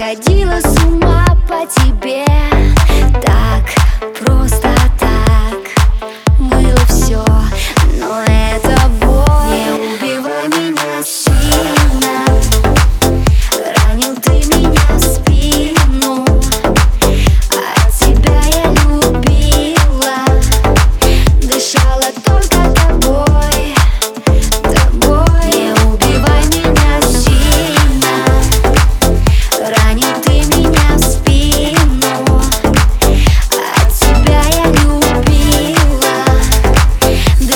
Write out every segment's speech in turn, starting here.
сходила с ума по тебе. Так просто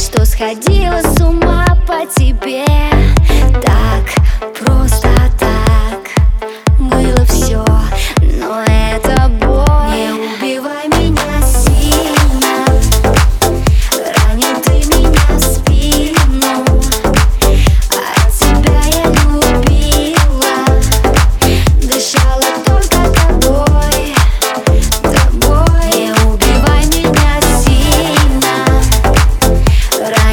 что сходила с ума по тебе. Так просто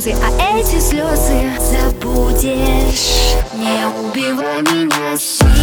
слезы, а эти слезы Забудешь Не убивай меня.